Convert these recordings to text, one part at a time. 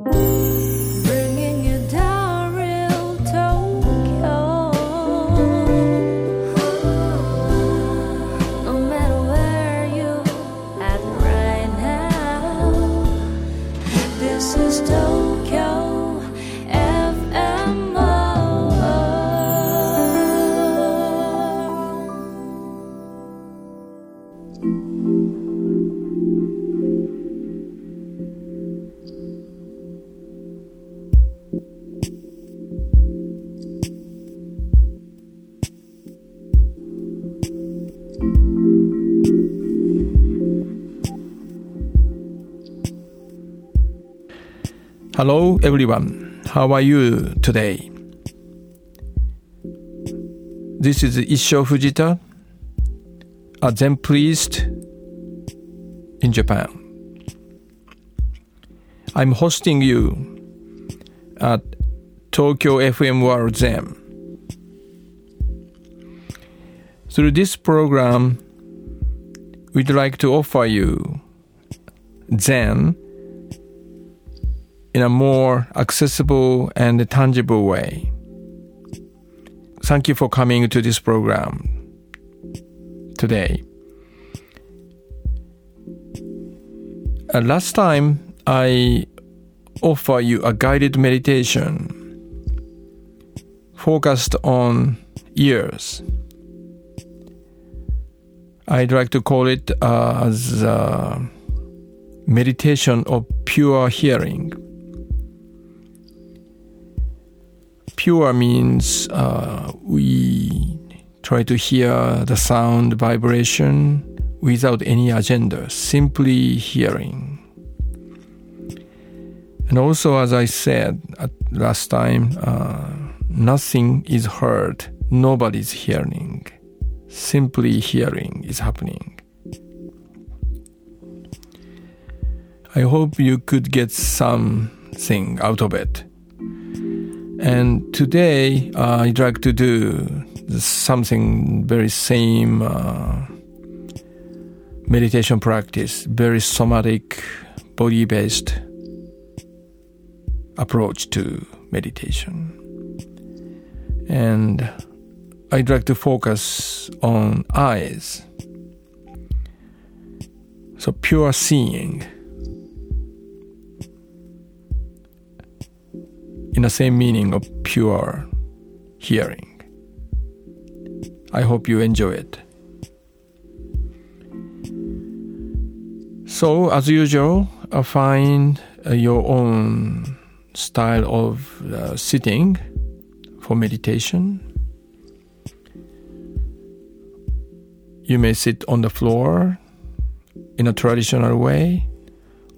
Bringing Hello, everyone. How are you today? This is Issho Fujita, a Zen priest in Japan. I'm hosting you at Tokyo FM World Zen. Through this program, we'd like to offer you Zen in a more accessible and tangible way. Thank you for coming to this program today. Uh, last time I offer you a guided meditation focused on ears. I'd like to call it uh, as meditation of pure hearing. Pure means uh, we try to hear the sound vibration without any agenda, simply hearing. And also, as I said last time, uh, nothing is heard, nobody's hearing. Simply hearing is happening. I hope you could get something out of it. And today, uh, I'd like to do something very same uh, meditation practice, very somatic, body based approach to meditation. And I'd like to focus on eyes. So, pure seeing. In the same meaning of pure hearing. I hope you enjoy it. So, as usual, uh, find uh, your own style of uh, sitting for meditation. You may sit on the floor in a traditional way,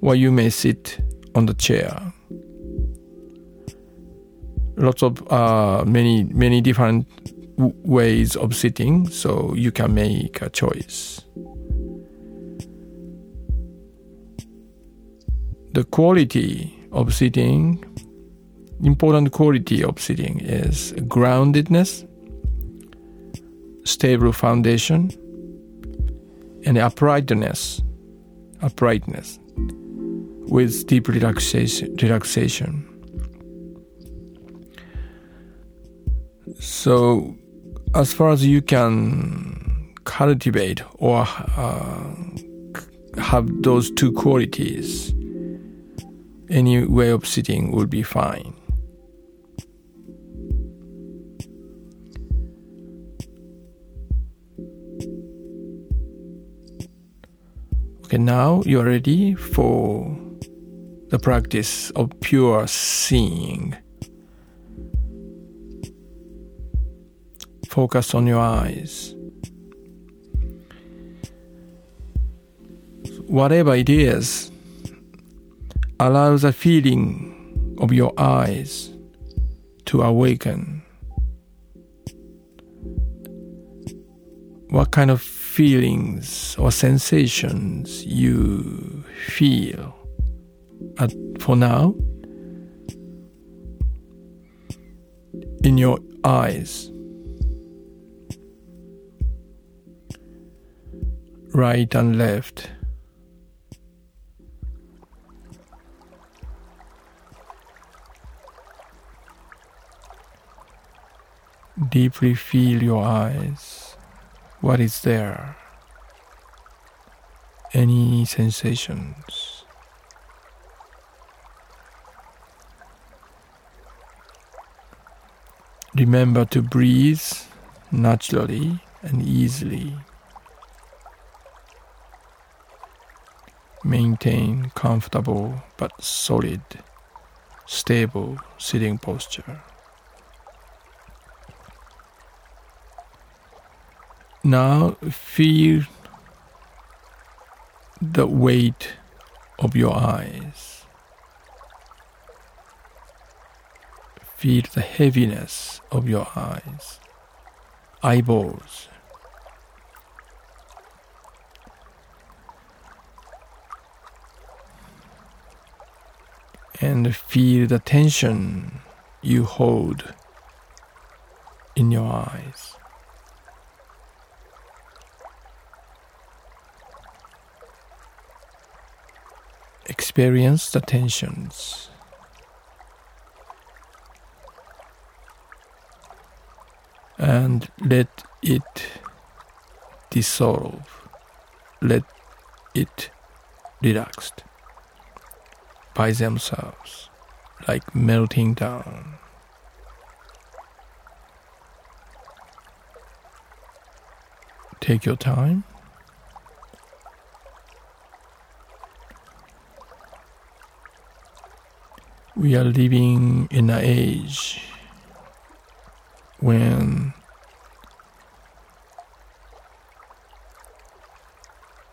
or you may sit on the chair lots of uh, many many different w- ways of sitting so you can make a choice. The quality of sitting important quality of sitting is groundedness stable foundation and uprightness uprightness with deep relaxation relaxation So, as far as you can cultivate or uh, have those two qualities, any way of sitting will be fine. Okay, now you are ready for the practice of pure seeing. Focus on your eyes. Whatever it is, allow the feeling of your eyes to awaken. What kind of feelings or sensations you feel at, for now in your eyes? right and left. Deeply feel your eyes. What is there? Any sensations? Remember to breathe naturally and easily. Maintain comfortable but solid, stable sitting posture. Now feel the weight of your eyes. Feel the heaviness of your eyes, eyeballs. And feel the tension you hold in your eyes. experience the tensions. And let it dissolve. Let it relaxed by themselves, like melting down. Take your time. we are living in an age when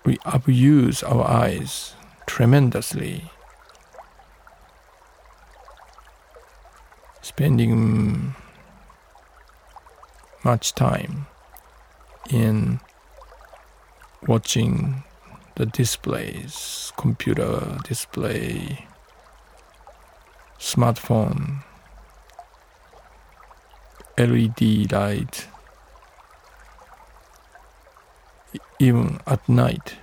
we abuse our eyes tremendously, spending much time in watching the displays, computer display, smartphone, LED light, even at night.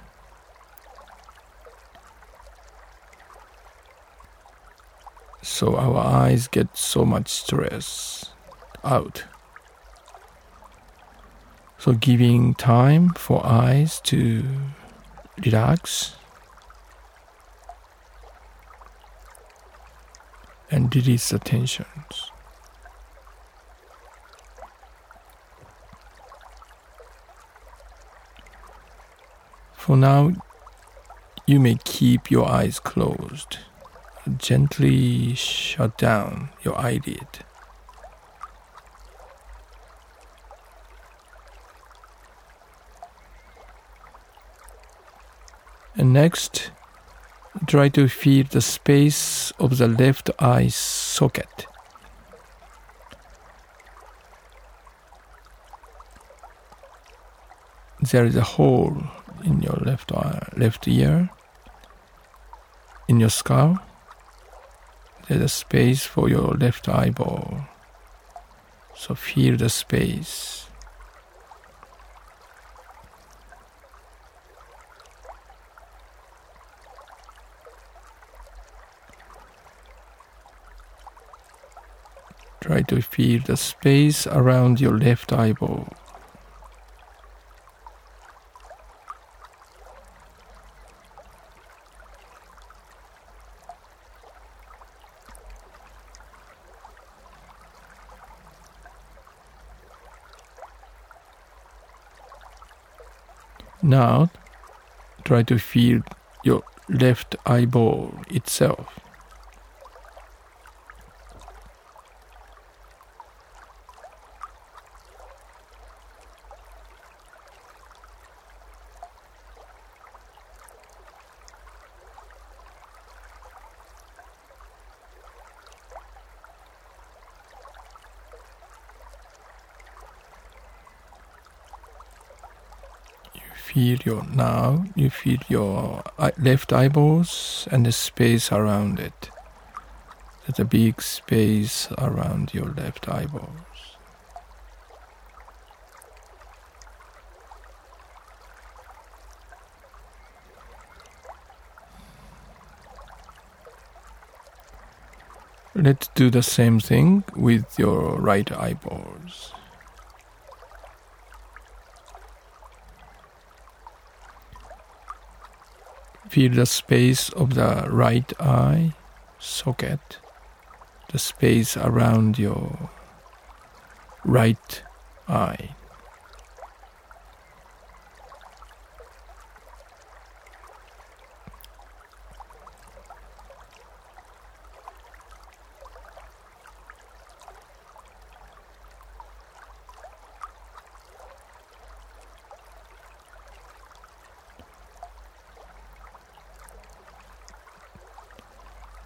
So our eyes get so much stress out. So giving time for eyes to relax and release the tensions. For now, you may keep your eyes closed. Gently shut down your eyelid. And next, Try to feel the space of the left eye socket. There is a hole in your left eye, left ear, in your skull. There's a space for your left eyeball. So feel the space. Try to feel the space around your left eyeball. Now, try to feel your left eyeball itself. Feel your now you feel your left eyeballs and the space around it. There's a big space around your left eyeballs. Let's do the same thing with your right eyeballs Feel the space of the right eye socket, the space around your right eye.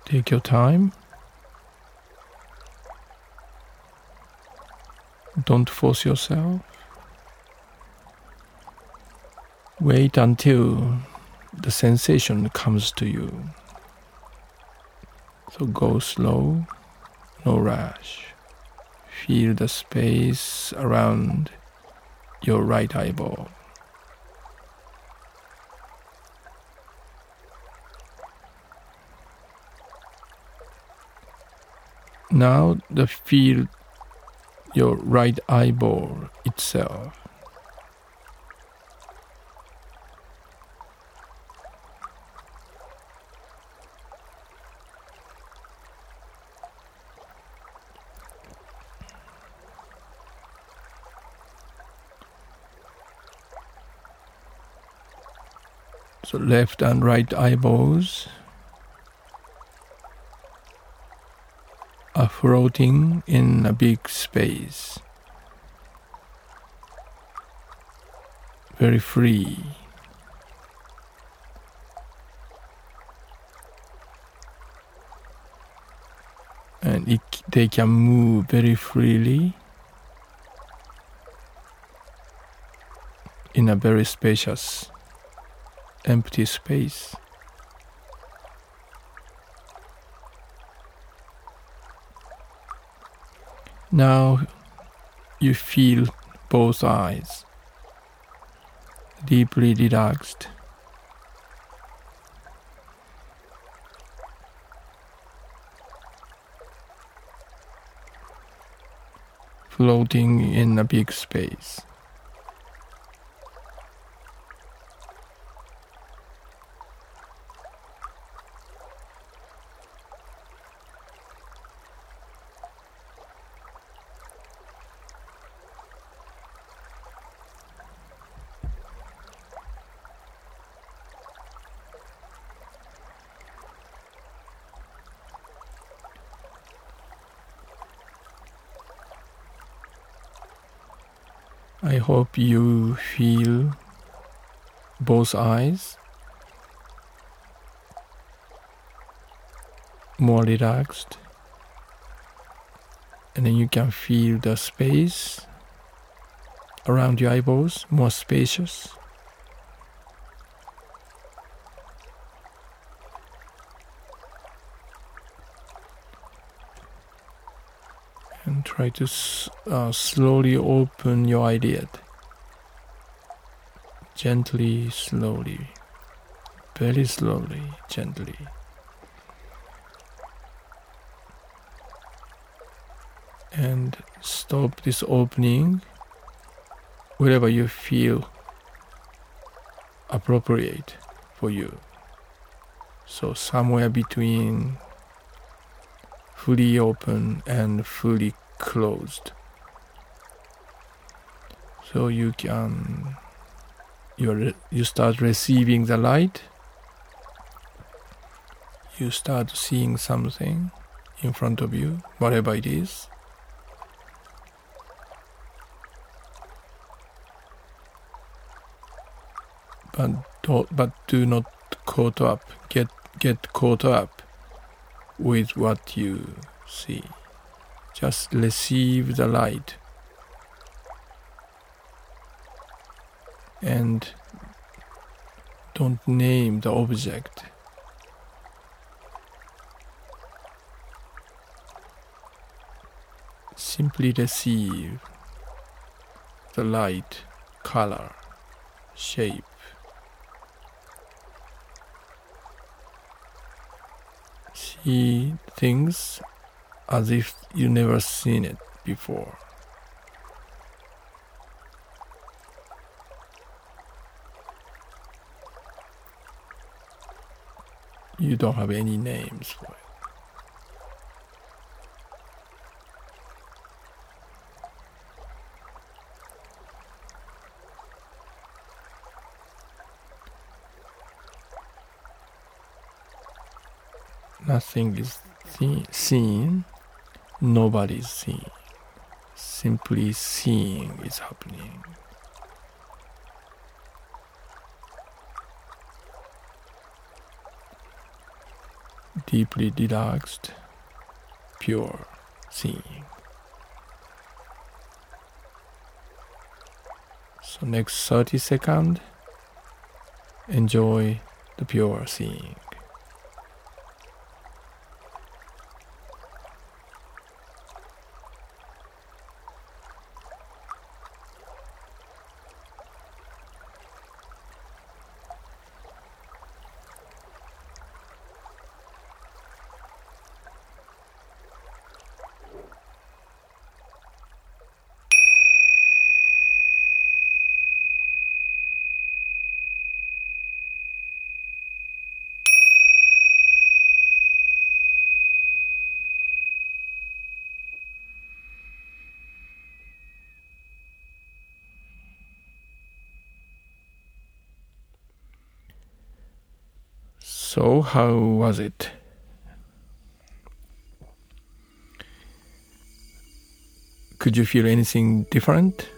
Take your time. Don't force yourself. Wait until the sensation comes to you. So go slow, no rush. Feel the space around your right eyeball. Now the feel your right eyeball itself. So left and right eyeballs floating in a big space. Very free. And it, they can move very freely in a very spacious, empty space. Now you feel both eyes deeply relaxed. Floating in a big space. Hope you feel both eyes. More relaxed. And then you can feel the space around your eyeballs more spacious. And try to uh, slowly open your eyelid. Gently, slowly, very slowly, gently. And stop this opening wherever you feel appropriate for you. So, somewhere between fully open and fully closed. So you can you you start receiving the light. You start seeing something in front of you, whatever it is. But do, but do not caught up get get caught up with what you see. Just receive the light and don't name the object. Simply receive the light, color, shape. See things as if you never seen it before. You don't have any names for it. Nothing is see- seen, nobody is seen. Simply seeing is happening. Deeply relaxed, pure seeing. So next 30 second, enjoy the pure seeing. So, how was it? Could you feel anything different?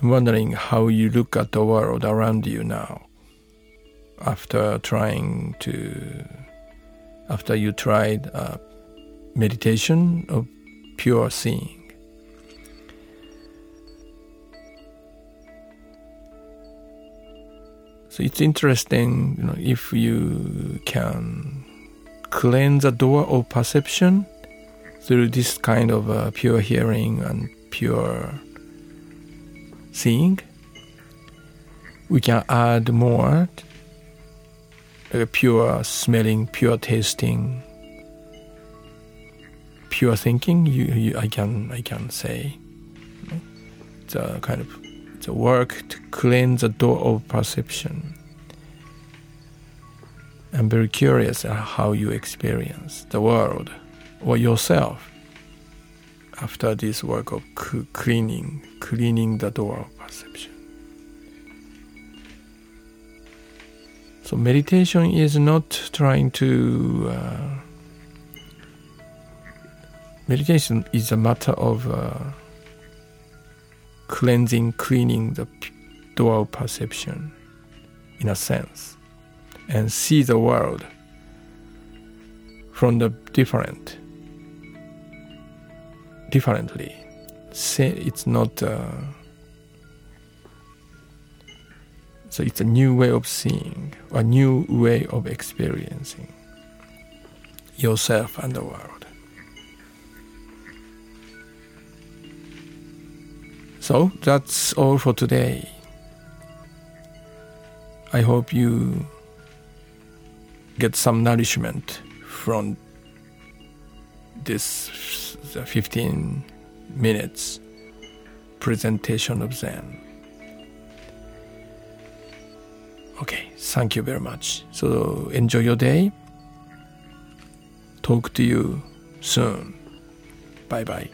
I'm wondering how you look at the world around you now after trying to, after you tried meditation of pure seeing. So it's interesting, you know, if you can cleanse the door of perception through this kind of uh, pure hearing and pure seeing, we can add more uh, pure smelling, pure tasting, pure thinking. You, you, I can, I can say, it's a kind of work to cleanse the door of perception. I'm very curious how you experience the world or yourself after this work of cleaning, cleaning the door of perception. So meditation is not trying to. Uh, meditation is a matter of uh, cleansing, cleaning the dual perception, in a sense, and see the world from the different, differently. Say it's not. Uh, so it's a new way of seeing, a new way of experiencing yourself and the world. So that's all for today. I hope you get some nourishment from this 15 minutes presentation of Zen. Okay, thank you very much. So enjoy your day. Talk to you soon. Bye bye.